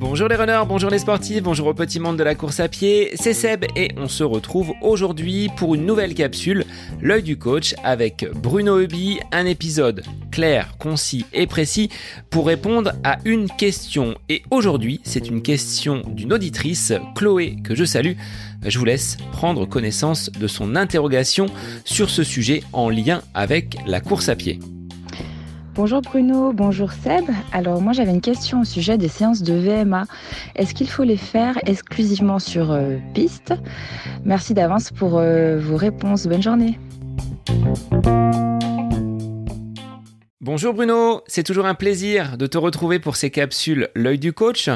Bonjour les runners, bonjour les sportifs, bonjour au petit monde de la course à pied, c'est Seb et on se retrouve aujourd'hui pour une nouvelle capsule, l'œil du coach avec Bruno Hubi, un épisode clair, concis et précis pour répondre à une question. Et aujourd'hui, c'est une question d'une auditrice, Chloé, que je salue. Je vous laisse prendre connaissance de son interrogation sur ce sujet en lien avec la course à pied. Bonjour Bruno, bonjour Seb. Alors moi j'avais une question au sujet des séances de VMA. Est-ce qu'il faut les faire exclusivement sur euh, piste? Merci d'avance pour euh, vos réponses. Bonne journée. Bonjour Bruno, c'est toujours un plaisir de te retrouver pour ces capsules L'œil du coach.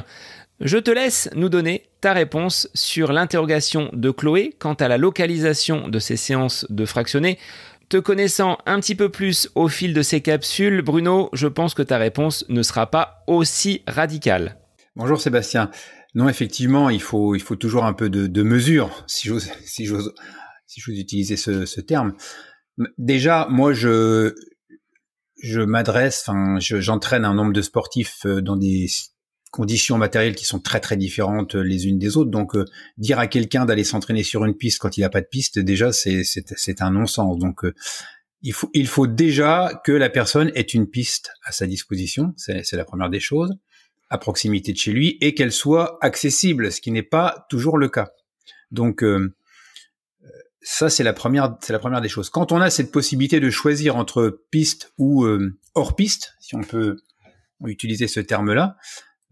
Je te laisse nous donner ta réponse sur l'interrogation de Chloé quant à la localisation de ces séances de fractionnés te connaissant un petit peu plus au fil de ces capsules, Bruno, je pense que ta réponse ne sera pas aussi radicale. Bonjour Sébastien. Non, effectivement, il faut, il faut toujours un peu de, mesure, si j'ose, si si utiliser ce, terme. Déjà, moi, je, je m'adresse, enfin, j'entraîne un nombre de sportifs euh, dans des conditions matérielles qui sont très très différentes euh, les unes des autres. Donc euh, dire à quelqu'un d'aller s'entraîner sur une piste quand il n'a pas de piste, déjà c'est un non-sens. Donc euh, il faut il faut déjà que la personne ait une piste à sa disposition. C'est la première des choses à proximité de chez lui et qu'elle soit accessible, ce qui n'est pas toujours le cas. Donc ça c'est la première c'est la première des choses. Quand on a cette possibilité de choisir entre piste ou hors piste, si on peut utiliser ce terme-là,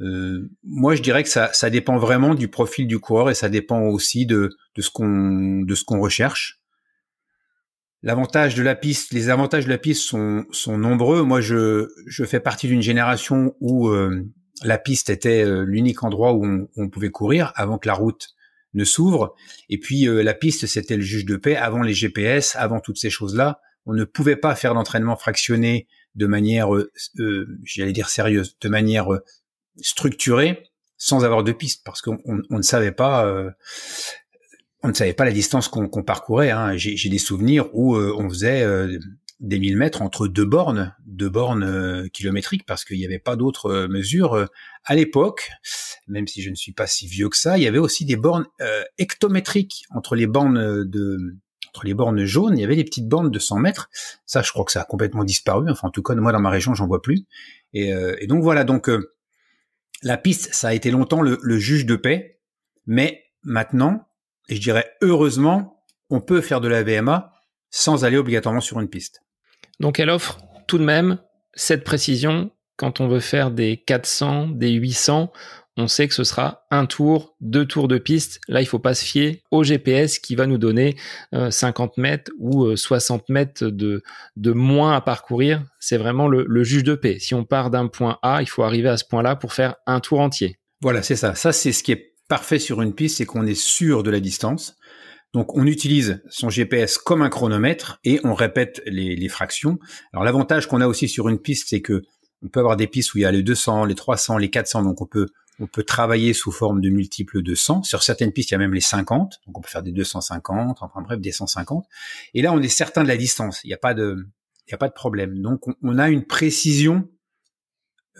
euh, moi, je dirais que ça, ça dépend vraiment du profil du coureur et ça dépend aussi de, de ce qu'on de ce qu'on recherche. L'avantage de la piste, les avantages de la piste sont, sont nombreux. Moi, je, je fais partie d'une génération où euh, la piste était euh, l'unique endroit où on, pouvait courir avant que la route ne s'ouvre. Et puis la piste, c'était le juge de paix avant les GPS, avant toutes ces choses-là. On ne pouvait pas faire d'entraînement fractionné de manière, j'allais dire sérieuse, de manière structuré sans avoir de piste parce qu'on on, ne savait pas euh, on ne savait pas la distance qu'on parcourait. Hein. J'ai des souvenirs où euh, on faisait euh, des 1000 mètres entre deux bornes, deux bornes kilométriques, parce qu'il n'y avait pas d'autres mesures à l'époque. Même si je ne suis pas si vieux que ça, il y avait aussi des bornes hectométriques entre les bornes de entre les bornes jaunes. Il y avait des petites bornes de 100 mètres. Ça, je crois que ça a complètement disparu. Enfin, en tout cas, moi dans ma région, j'en vois plus. Et, et donc voilà. Donc la piste, ça a été longtemps le, juge de paix, mais maintenant, et je dirais heureusement, on peut faire de la VMA sans aller obligatoirement sur une piste. Donc elle offre tout de même cette précision quand on veut faire des 400, des 800, on sait que ce sera un tour, deux tours de piste. Là, il faut pas se fier au GPS qui va nous donner 50 euh, mètres ou 60 euh, mètres de, de moins à parcourir. C'est vraiment le, juge de paix. Si on part d'un point A, il faut arriver à ce point-là pour faire un tour entier. Voilà, c'est ça. Ça, c'est ce qui est parfait sur une piste, c'est qu'on est sûr de la distance. Donc on utilise son GPS comme un chronomètre et on répète les, les fractions. Alors l'avantage qu'on a aussi sur une piste, c'est que on peut avoir des pistes où il y a les 200, les 300, les 400, donc on peut on peut travailler sous forme de multiples de 100. Sur certaines pistes, il y a même les 50. Donc, on peut faire des 250, enfin bref, des 150. Et là, on est certain de la distance. Il n'y a pas de, il y a pas de problème. Donc, on, a une précision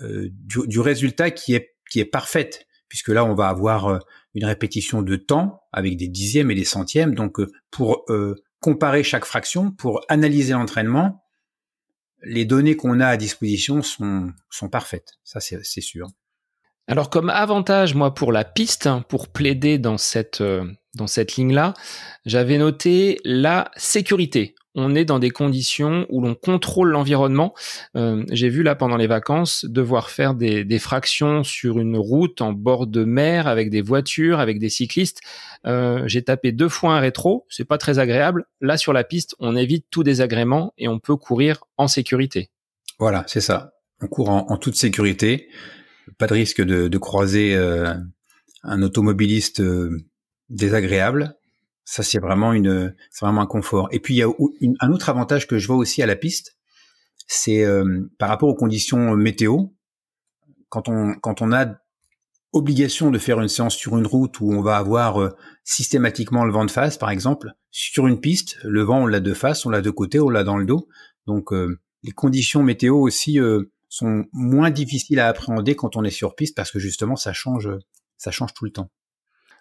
euh, du, résultat qui est, qui est parfaite, puisque là, on va avoir euh, une répétition de temps avec des dixièmes et des centièmes. Donc, euh, pour comparer chaque fraction, pour analyser l'entraînement, les données qu'on a à disposition sont, sont parfaites. Ça, c'est sûr. Alors comme avantage, moi, pour la piste, hein, pour plaider dans cette, euh, cette ligne-là, j'avais noté la sécurité. On est dans des conditions où l'on contrôle l'environnement. Euh, j'ai vu là pendant les vacances devoir faire des, des, fractions sur une route en bord de mer avec des voitures, avec des cyclistes. Euh, j'ai tapé deux fois un rétro, c'est pas très agréable. Là sur la piste, on évite tout désagrément et on peut courir en sécurité. Voilà, c'est ça. On court en toute sécurité pas de risque de, croiser euh, un automobiliste euh, désagréable. Ça, c'est vraiment une, c'est vraiment un confort. Et puis il y a un autre avantage que je vois aussi à la piste, c'est euh, par rapport aux conditions météo. Quand on quand on a obligation de faire une séance sur une route où on va avoir systématiquement le vent de face, par exemple, sur une piste, le vent on l'a de face, on l'a de côté, on l'a dans le dos. Donc les conditions météo aussi sont moins difficiles à appréhender quand on est sur piste parce que justement ça change, ça change tout le temps.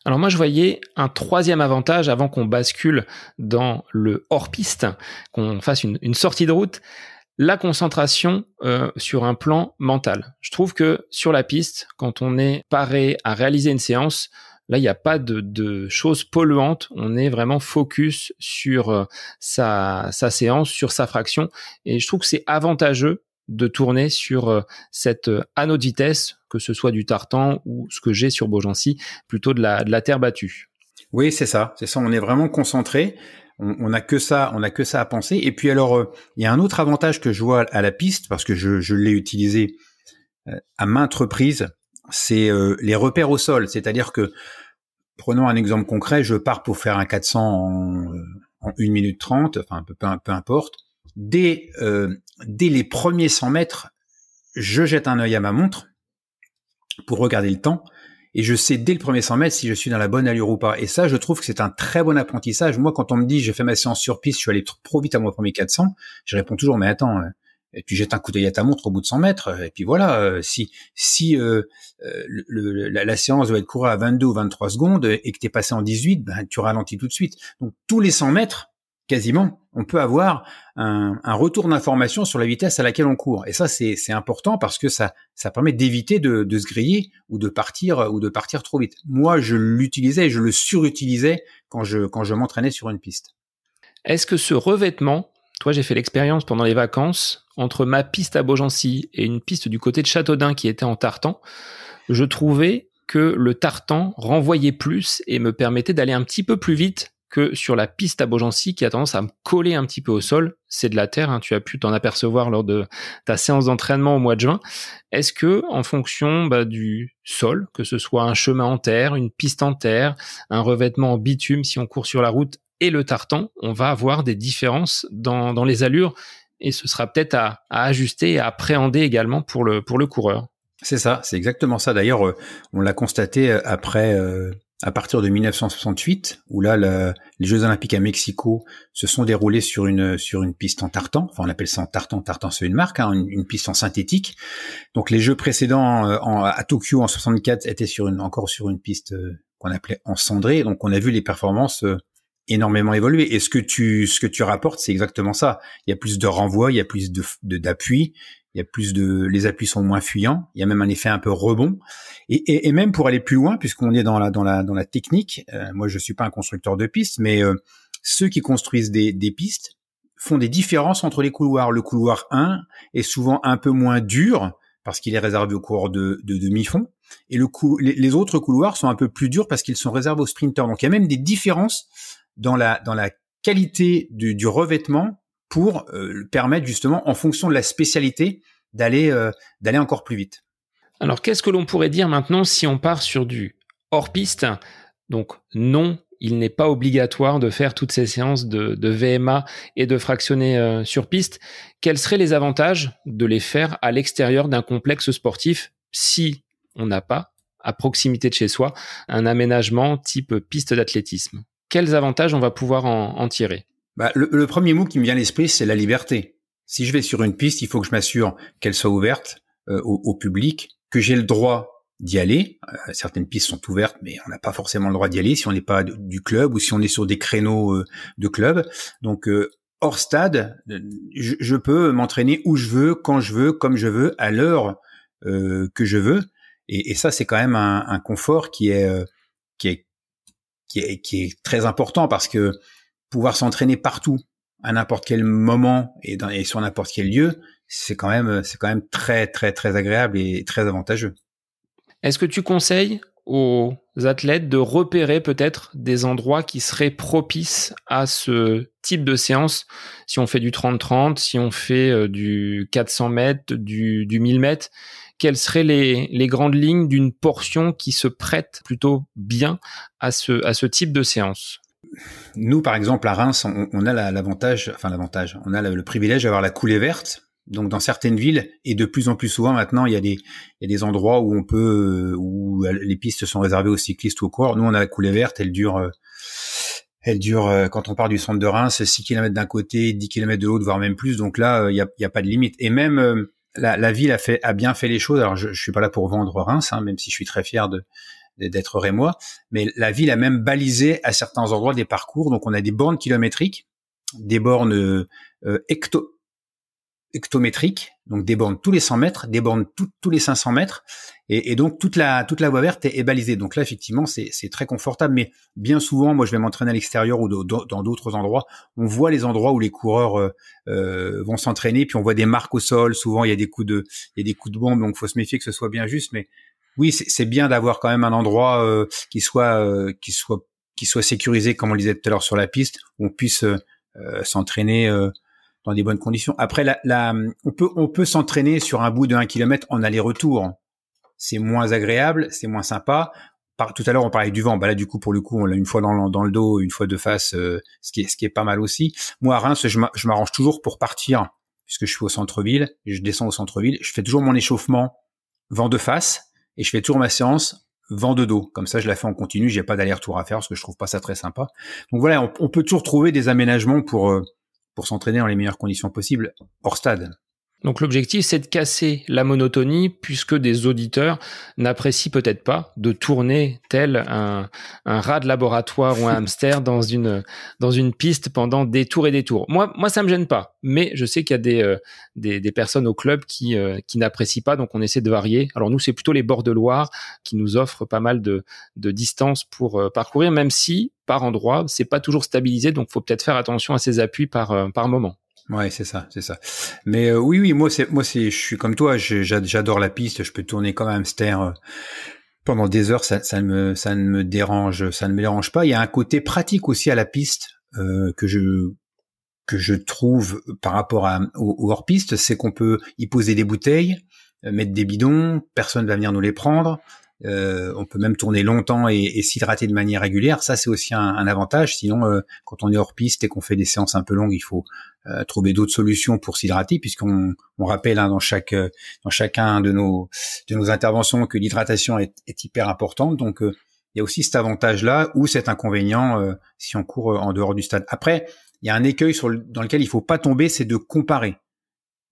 Alors moi je voyais un troisième avantage avant qu'on bascule dans le hors-piste, qu'on fasse une, sortie de route, la concentration euh, sur un plan mental. Je trouve que sur la piste, quand on est paré à réaliser une séance, là il n'y a pas de, choses polluantes, on est vraiment focus sur euh, sa, sa séance, sur sa fraction, et je trouve que c'est avantageux de tourner sur euh, cette euh, anneau de vitesse, que ce soit du tartan ou ce que j'ai sur Beaugency, plutôt de la, de la terre battue. Oui, c'est ça, c'est ça. On est vraiment concentré. On n'a que ça, on a que ça à penser. Et puis alors, euh, il y a un autre avantage que je vois à la piste parce que je, l'ai utilisé à maintes reprises, c'est les repères au sol. C'est-à-dire que, prenons un exemple concret, je pars pour faire un 400 en, en 1 minute 30, enfin peu, importe dès, dès les premiers 100 mètres, je jette un œil à ma montre pour regarder le temps et je sais dès le premier 100 mètres si je suis dans la bonne allure ou pas. Et ça, je trouve que c'est un très bon apprentissage. Moi, quand on me dit j'ai fait ma séance sur piste, je suis allé trop vite à mon premier 400, je réponds toujours mais attends, euh, tu jettes un coup d'œil à ta montre au bout de 100 mètres, et puis voilà, euh, si si euh, la, séance doit être courue à 22 ou 23 secondes et que tu es passé en 18, ben, tu ralentis tout de suite. Donc tous les 100 mètres, quasiment, on peut avoir un, retour d'information sur la vitesse à laquelle on court. Et ça, c'est important parce que ça, ça permet d'éviter de, se griller ou de partir ou de partir trop vite. Moi, je l'utilisais et je le surutilisais quand je, quand je m'entraînais sur une piste. Est-ce que ce revêtement, toi, j'ai fait l'expérience pendant les vacances entre ma piste à Beaugency et une piste du côté de Châteaudun qui était en tartan, je trouvais que le tartan renvoyait plus et me permettait d'aller un petit peu plus vite que sur la piste à Beaugency qui a tendance à me coller un petit peu au sol. C'est de la terre, hein, tu as pu t'en apercevoir lors de ta séance d'entraînement au mois de juin. Est-ce que, en fonction bah, du sol, que ce soit un chemin en terre, une piste en terre, un revêtement en bitume si on court sur la route et le tartan, on va avoir des différences dans, les allures et ce sera peut-être à, ajuster et à appréhender également pour le, pour le coureur. C'est ça, c'est exactement ça. D'ailleurs, euh, on l'a constaté euh, après euh, à partir de 1968, où là, les Jeux Olympiques à Mexico se sont déroulés sur une sur une piste en tartan. Enfin, on appelle ça en tartan. Tartan, c'est une marque, hein, une, piste en synthétique. Donc, les Jeux précédents euh, à Tokyo en 64 étaient sur une encore sur une piste euh, qu'on appelait en cendré. Donc, on a vu les performances euh, énormément évoluer. Et ce que tu ce que tu rapportes, c'est exactement ça. Il y a plus de renvoi, il y a plus de d'appui, il y a plus de, les appuis sont moins fuyants. Il y a même un effet un peu rebond. Et, et, même pour aller plus loin, puisqu'on est dans la dans la dans la technique. Euh, moi, je suis pas un constructeur de pistes, mais euh, ceux qui construisent des, des pistes font des différences entre les couloirs. Le couloir 1 est souvent un peu moins dur parce qu'il est réservé aux coureurs de, de demi-fond. Et le coup, les, autres couloirs sont un peu plus durs parce qu'ils sont réservés aux sprinteurs. Donc il y a même des différences dans la dans la qualité du, du revêtement pour euh, permettre justement, en fonction de la spécialité, d'aller euh, d'aller encore plus vite. Alors, qu'est-ce que l'on pourrait dire maintenant si on part sur du hors piste Donc, non, il n'est pas obligatoire de faire toutes ces séances de, de VMA et de fractionner euh, sur piste. Quels seraient les avantages de les faire à l'extérieur d'un complexe sportif si on n'a pas, à proximité de chez soi, un aménagement type piste d'athlétisme? Quels avantages on va pouvoir en tirer? Bah, le, premier mot qui me vient à l'esprit, c'est la liberté. Si je vais sur une piste, il faut que je m'assure qu'elle soit ouverte euh, au, public, que j'ai le droit d'y aller. Euh, certaines pistes sont ouvertes, mais on n'a pas forcément le droit d'y aller si on n'est pas du club ou si on est sur des créneaux euh, de club. Donc hors stade, je, peux m'entraîner où je veux, quand je veux, comme je veux, à l'heure que je veux. Et, ça, c'est quand même un, un, confort qui est, qui est qui est qui est très important parce que pouvoir s'entraîner partout, à n'importe quel moment et, sur n'importe quel lieu, c'est quand même c'est quand même très très très agréable et très avantageux. Est-ce que tu conseilles aux athlètes de repérer peut-être des endroits qui seraient propices à ce type de séance? Si on fait du 30-30, si on fait euh, du 400 mètres, du, du 1000 mètres quelles seraient les, les grandes lignes d'une portion qui se prête plutôt bien à ce, à ce type de séance? Nous, par exemple, à Reims, on, a l'avantage, enfin l'avantage, on a le, privilège d'avoir la coulée verte. Donc, dans certaines villes, et de plus en plus souvent maintenant, il y a des, endroits où on peut, où les pistes sont réservées aux cyclistes ou aux coureurs. Nous, on a la coulée verte, elle dure, euh, elle dure, euh, quand on part du centre de Reims, 6 km d'un côté, 10 km de l'autre, voire même plus. Donc là, il n'y a, pas de limite. Et même, la, ville a fait bien fait les choses. Alors je, je suis pas là pour vendre Reims, hein, même si je suis très fier de d'être rémois, mais la ville a même balisé à certains endroits des parcours. Donc on a des bornes kilométriques, des bornes euh, hecto hectométriques, donc des bornes tous les 100 mètres, des bornes tous les 500 mètres, et, et, donc toute la toute la voie verte est, balisée. Donc là, effectivement, c'est très confortable. Mais bien souvent, moi, je vais m'entraîner à l'extérieur ou dans d'autres endroits. On voit les endroits où les coureurs euh, euh, vont s'entraîner, puis on voit des marques au sol. Souvent, il y a des coups de il y a des coups de bombe, donc faut se méfier que ce soit bien juste. Mais oui, c'est bien d'avoir quand même un endroit euh, qui soit euh, qui soit qui soit sécurisé, comme on disait tout à l'heure sur la piste, où on puisse s'entraîner dans des bonnes conditions. Après, la, on peut on peut s'entraîner sur un bout de 1 km en aller-retour. C'est moins agréable, c'est moins sympa. Tout à l'heure, on parlait du vent. Bah là, du coup, pour le coup, on l'a une fois dans le, dans le dos, une fois de face, euh, ce qui est ce qui est pas mal aussi. Moi, à Reims, je m'arrange toujours pour partir, puisque je suis au centre-ville. Je descends au centre-ville. Je fais toujours mon échauffement vent de face et je fais toujours ma séance vent de dos. Comme ça, je la fais en continu. J'ai pas d'aller-retour à faire parce que je trouve pas ça très sympa. Donc voilà, on, on peut toujours trouver des aménagements pour euh, pour s'entraîner dans les meilleures conditions possibles hors stade. Donc l'objectif, c'est de casser la monotonie puisque des auditeurs n'apprécient peut-être pas de tourner tel un, un, rat de laboratoire ou un hamster dans une, dans une piste pendant des tours et des tours. Moi, moi ça me gêne pas, mais je sais qu'il y a des, euh, des, des, personnes au club qui, euh, qui n'apprécient pas, donc on essaie de varier. Alors nous, c'est plutôt les bords de Loire qui nous offrent pas mal de, de distance pour euh, parcourir, même si par endroit, c'est pas toujours stabilisé, donc faut peut-être faire attention à ses appuis par, par moment. Ouais, c'est ça, c'est ça. Mais euh, oui, oui, moi, c'est, moi, c'est, je suis comme toi. J'adore la piste. Je peux tourner comme un hamster euh, pendant des heures. Ça, ne me, dérange, ça ne me pas. Il y a un côté pratique aussi à la piste euh, que je que je trouve par rapport à, au, hors piste, c'est qu'on peut y poser des bouteilles, mettre des bidons. Personne va venir nous les prendre. Euh, on peut même tourner longtemps et, et s'hydrater de manière régulière. Ça, c'est aussi un, un, avantage. Sinon, euh, quand on est hors piste et qu'on fait des séances un peu longues, il faut euh, trouver d'autres solutions pour s'hydrater, puisqu'on on rappelle hein, dans chaque dans chacun de nos de nos interventions que l'hydratation est, est, hyper importante. Donc, il y a aussi cet avantage-là ou cet inconvénient si on court en dehors du stade. Après, il y a un écueil sur dans lequel il faut pas tomber, c'est de comparer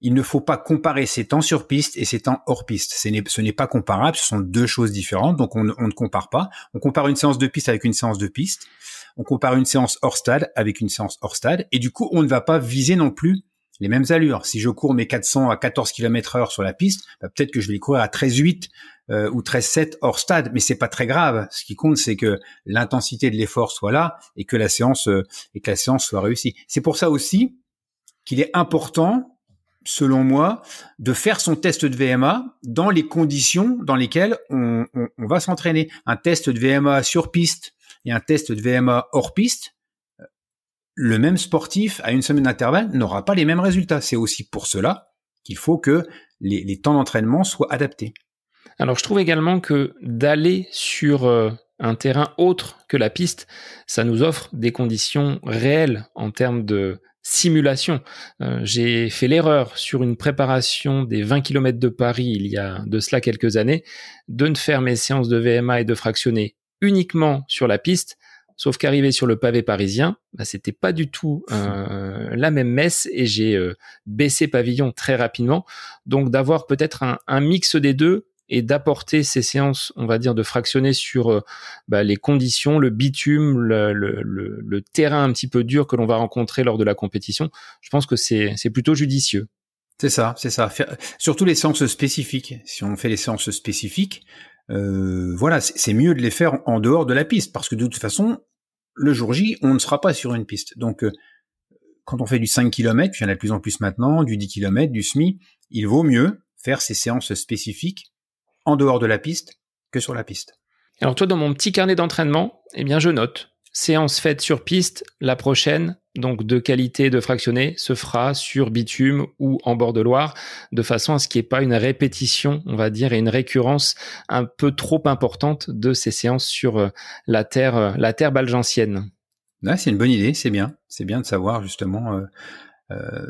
il ne faut pas comparer ces temps sur piste et ces temps hors piste. Ce n'est pas comparable, ce sont deux choses différentes, donc on, ne compare pas. On compare une séance de piste avec une séance de piste, on compare une séance hors stade avec une séance hors stade, et du coup on ne va pas viser non plus les mêmes allures. Si je cours mes 400 à 14 km heure sur la piste, bah, peut-être que je vais les courir à 13,8 euh, ou 13,7 hors stade, mais c'est pas très grave. Ce qui compte, c'est que l'intensité de l'effort soit là et que la séance euh, et que la séance soit réussie. C'est pour ça aussi qu'il est important selon moi, de faire son test de VMA dans les conditions dans lesquelles on, va s'entraîner. Un test de VMA sur piste et un test de VMA hors piste, le même sportif à une semaine d'intervalle n'aura pas les mêmes résultats. C'est aussi pour cela qu'il faut que les, temps d'entraînement soient adaptés. Alors je trouve également que d'aller sur euh, un terrain autre que la piste, ça nous offre des conditions réelles en termes de simulation. Euh, j'ai fait l'erreur sur une préparation des 20 km de Paris il y a de cela quelques années de ne faire mes séances de VMA et de fractionner uniquement sur la piste. Sauf qu'arrivé sur le pavé parisien, bah, c'était pas du tout euh, la même messe et j'ai euh, baissé pavillon très rapidement. Donc d'avoir peut-être un, un mix des deux et d'apporter ces séances, on va dire, de fractionner sur euh, bah, les conditions, le bitume, le, le, le, terrain un petit peu dur que l'on va rencontrer lors de la compétition. Je pense que c'est plutôt judicieux. C'est ça, c'est ça. Surtout les séances spécifiques. Si on fait les séances spécifiques, euh, voilà, c'est mieux de les faire en dehors de la piste parce que de toute façon, le jour J, on ne sera pas sur une piste. Donc, euh, quand on fait du 5 km, il y en a de plus en plus maintenant, du 10 km, du SMI, il vaut mieux faire ces séances spécifiques en dehors de la piste que sur la piste. Alors toi, dans mon petit carnet d'entraînement, eh bien, je note séance faite sur piste, la prochaine, donc de qualité de fractionné, se fera sur bitume ou en bord de Loire, de façon à ce qu'il n'y ait pas une répétition, on va dire, et une récurrence un peu trop importante de ces séances sur euh, la terre, euh, la terre balgentienne. c'est une bonne idée, c'est bien, c'est bien de savoir justement euh,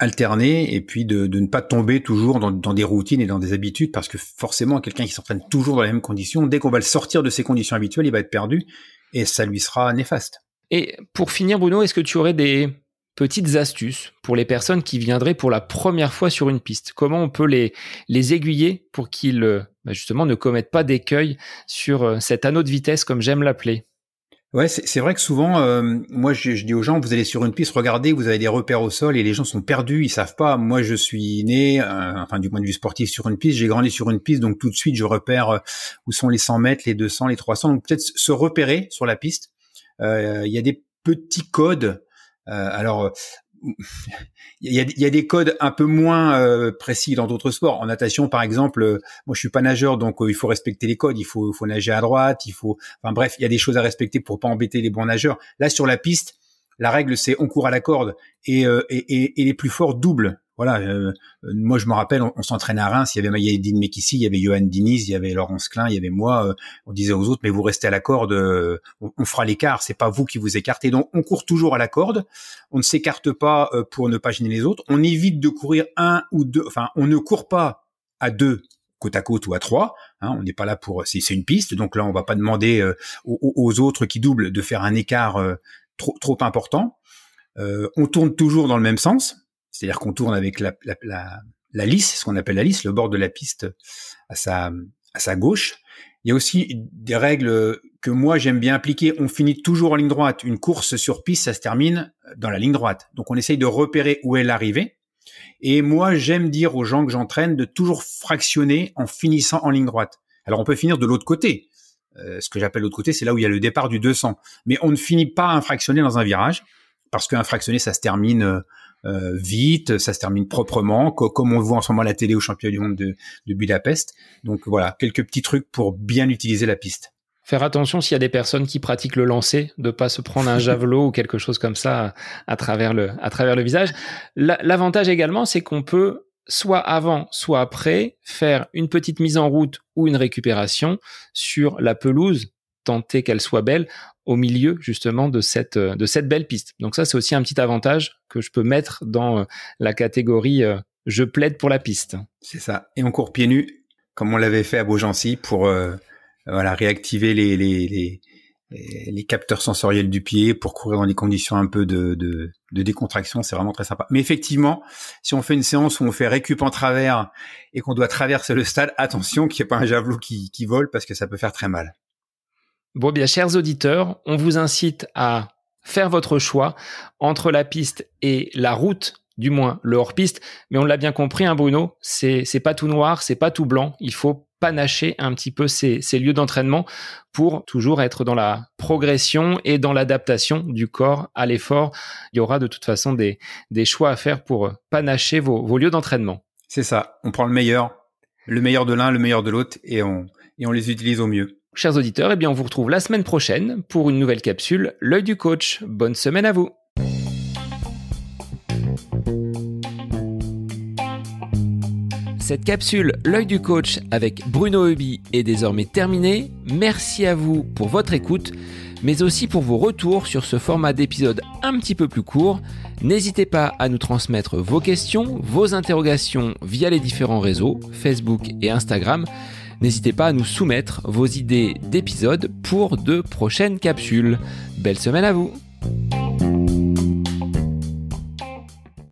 alterner et puis de, ne pas tomber toujours dans, des routines et dans des habitudes parce que forcément quelqu'un qui s'entraîne toujours dans les mêmes conditions, dès qu'on va le sortir de ses conditions habituelles, il va être perdu et ça lui sera néfaste. Et pour finir Bruno, est-ce que tu aurais des petites astuces pour les personnes qui viendraient pour la première fois sur une piste? Comment on peut les, les aiguiller pour qu'ils euh, bah, justement ne commettent pas d'écueil sur euh, cet anneau de vitesse comme j'aime l'appeler? Ouais, c'est vrai que souvent, euh, moi, je, dis aux gens, vous allez sur une piste, regardez, vous avez des repères au sol et les gens sont perdus, ils savent pas. Moi, je suis né, enfin du point de vue sportif, sur une piste, j'ai grandi sur une piste, donc tout de suite, je repère où sont les 100 mètres, les 200, les 300. Donc peut-être se repérer sur la piste. Il y a des petits codes euh, alors, il y, a, des codes un peu moins euh, précis dans d'autres sports. En natation, par exemple, euh, moi je suis pas nageur, donc il faut respecter les codes. Il faut, faut nager à droite. Il faut, enfin bref, il y a des choses à respecter pour pas embêter les bons nageurs. Là, sur la piste, la règle c'est on court à la corde et, et, et les plus forts doublent voilà, euh, moi je me rappelle, on, s'entraîne à Reims, il y avait Maïdine Mekissi, il y avait Johan Diniz, il y avait Laurence Klein, il y avait moi. Euh, on disait aux autres, mais vous restez à la corde, euh, on, fera l'écart, c'est pas vous qui vous écartez. Donc on court toujours à la corde, on ne s'écarte pas pour ne pas gêner les autres, on évite de courir un ou deux, enfin on ne court pas à deux côte à côte ou à trois. Hein, on n'est pas là pour, c'est une piste, donc là on va pas demander aux, autres qui doublent de faire un écart trop trop important. on tourne toujours dans le même sens. C'est-à-dire qu'on tourne avec la, la, la, la lisse, ce qu'on appelle la lisse, le bord de la piste à sa, à sa gauche. Il y a aussi des règles que moi j'aime bien appliquer. On finit toujours en ligne droite. Une course sur piste, ça se termine dans la ligne droite. Donc on essaye de repérer où est l'arrivée. Et moi j'aime dire aux gens que j'entraîne de toujours fractionner en finissant en ligne droite. Alors on peut finir de l'autre côté. Euh, ce que j'appelle l'autre côté, c'est là où il y a le départ du 200. Mais on ne finit pas un fractionné dans un virage parce qu'un fractionné, ça se termine euh, vite, ça se termine proprement, comme on le voit en ce moment à la télé au championnat du monde de, de Budapest. Donc voilà, quelques petits trucs pour bien utiliser la piste. Faire attention s'il y a des personnes qui pratiquent le lancer, de pas se prendre un javelot ou quelque chose comme ça à travers le, à travers le visage. L'avantage également, c'est qu'on peut soit avant, soit après faire une petite mise en route ou une récupération sur la pelouse tenter qu'elle soit belle au milieu justement de cette euh, de cette belle piste. Donc ça c'est aussi un petit avantage que je peux mettre dans euh, la catégorie euh, je plaide pour la piste. C'est ça. Et on court pieds nus comme on l'avait fait à Beaugency pour réactiver les, capteurs sensoriels du pied pour courir dans des conditions un peu de, décontraction, c'est vraiment très sympa. Mais effectivement, si on fait une séance où on fait récup en travers et qu'on doit traverser le stade, attention qu'il n'y ait pas un javelot qui vole parce que ça peut faire très mal. Bon, bien, chers auditeurs, on vous incite à faire votre choix entre la piste et la route, du moins le hors-piste. Mais on l'a bien compris, hein, Bruno, c'est, pas tout noir, c'est pas tout blanc. Il faut panacher un petit peu ces, ces lieux d'entraînement pour toujours être dans la progression et dans l'adaptation du corps à l'effort. Il y aura de toute façon des, des choix à faire pour panacher vos, vos lieux d'entraînement. C'est ça. On prend le meilleur, le meilleur de l'un, le meilleur de l'autre et on, et on les utilise au mieux. Chers auditeurs, eh bien on vous retrouve la semaine prochaine pour une nouvelle capsule, l'œil du coach. Bonne semaine à vous. Cette capsule L'œil du coach avec Bruno Eubi est désormais terminée. Merci à vous pour votre écoute, mais aussi pour vos retours sur ce format d'épisode un petit peu plus court. N'hésitez pas à nous transmettre vos questions, vos interrogations via les différents réseaux, Facebook et Instagram. N'hésitez pas à nous soumettre vos idées d'épisodes pour de prochaines capsules. Belle semaine à vous